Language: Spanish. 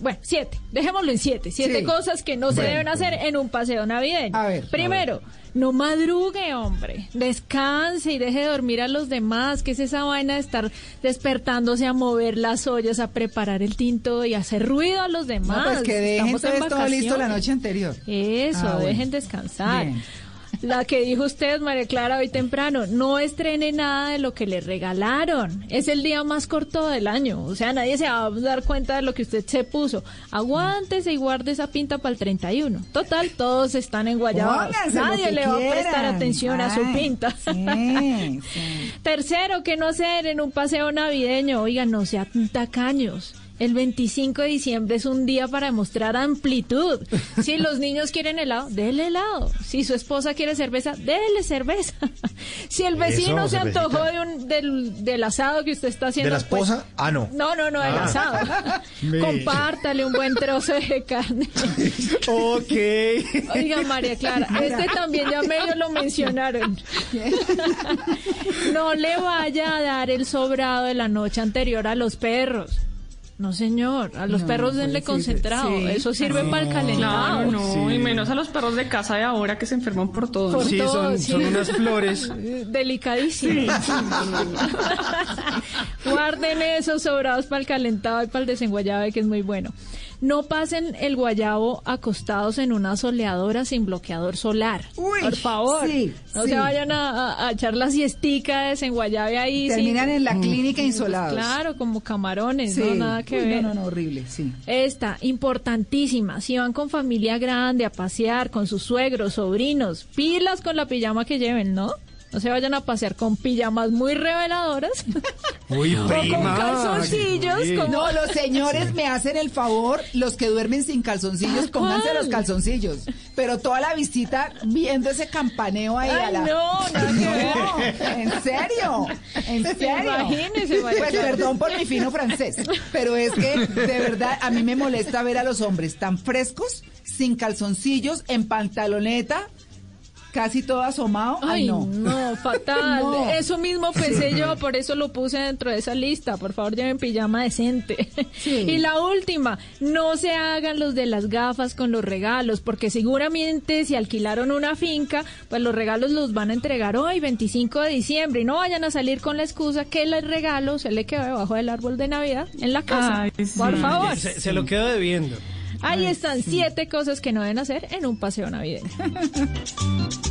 Bueno, siete, dejémoslo en siete. Siete Sí. cosas que no se Bueno, deben hacer en un paseo navideño. A ver, Primero, no madrugue, hombre. Descanse y deje de dormir a los demás. ¿Qué es esa vaina de estar despertándose a mover las ollas, a preparar el tinto y hacer ruido a los demás? No, pues que dejen todo listo la noche anterior. Eso, Ah, bueno. dejen descansar. Bien. La que dijo usted, María Clara, hoy temprano, no estrene nada de lo que le regalaron. Es el día más corto del año. O sea, nadie se va a dar cuenta de lo que usted se puso. Aguántese y guarde esa pinta para el 31. Total, todos están en Guayabas. Nadie le va a prestar atención a su pinta. sí, sí. Tercero, que no hacer en un paseo navideño. Oiga, no sean tacaños. El 25 de diciembre es un día para demostrar amplitud. Si los niños quieren helado, déle helado. Si su esposa quiere cerveza, déle cerveza. Si el vecino Eso, se cervecita. antojó de un, del, del asado que usted está haciendo. ¿De la pues, esposa? Ah, no. no, no, no, del Ah. asado. Me- Compártale un buen trozo de carne. Ok. Oiga, María Clara, este también ya medio lo mencionaron. No le vaya a dar el sobrado de la noche anterior a los perros. No, señor, a los No, perros denle concentrado. sí. Eso sirve para el calentado. Claro, no, Sí. y menos a los perros de casa de ahora que se enferman por todo. Por Sí, todo, son, sí. son unas flores. Delicadísimo. Guarden esos sobrados para el calentado y para el desenguayabe, que es muy bueno. No pasen el guayabo acostados en una soleadora sin bloqueador solar. Uy, Por favor. sí, no sí. se vayan a, a- a echar la siestica de desenguayabe ahí. Terminan sin- en la clínica insolados. Claro, como camarones, Sí. no nada que Uy, ver. No, no, no, horrible, sí. Esta, importantísima. Si van con familia grande a pasear, con sus suegros, sobrinos, pilas con la pijama que lleven, ¿no? No se vayan a pasear con pijamas muy reveladoras. Uy, o con prima. calzoncillos. Como- No, los señores me hacen el favor, los que duermen sin calzoncillos, pónganse los calzoncillos. Pero toda la visita viendo ese campaneo ahí a Ay, la... no, ver. No, en serio, en serio. Imagínese, María Pues perdón por mi fino francés, pero es que de verdad a mí me molesta ver a los hombres tan frescos, sin calzoncillos, en pantaloneta, casi todo asomado. Ay, Ay, no. no. fatal. No. Eso mismo pensé yo, por eso lo puse dentro de esa lista. Por favor, lleven pijama decente. Sí. Y la última, no se hagan los de las gafas con los regalos, porque seguramente si alquilaron una finca, pues los regalos los van a entregar hoy, 25 de diciembre, y no vayan a salir con la excusa que el regalo se le quedó debajo del árbol de Navidad en la casa. Ay, sí. Por favor. Se, se lo quedo debiendo. Ahí están siete cosas que no deben hacer en un paseo navideño.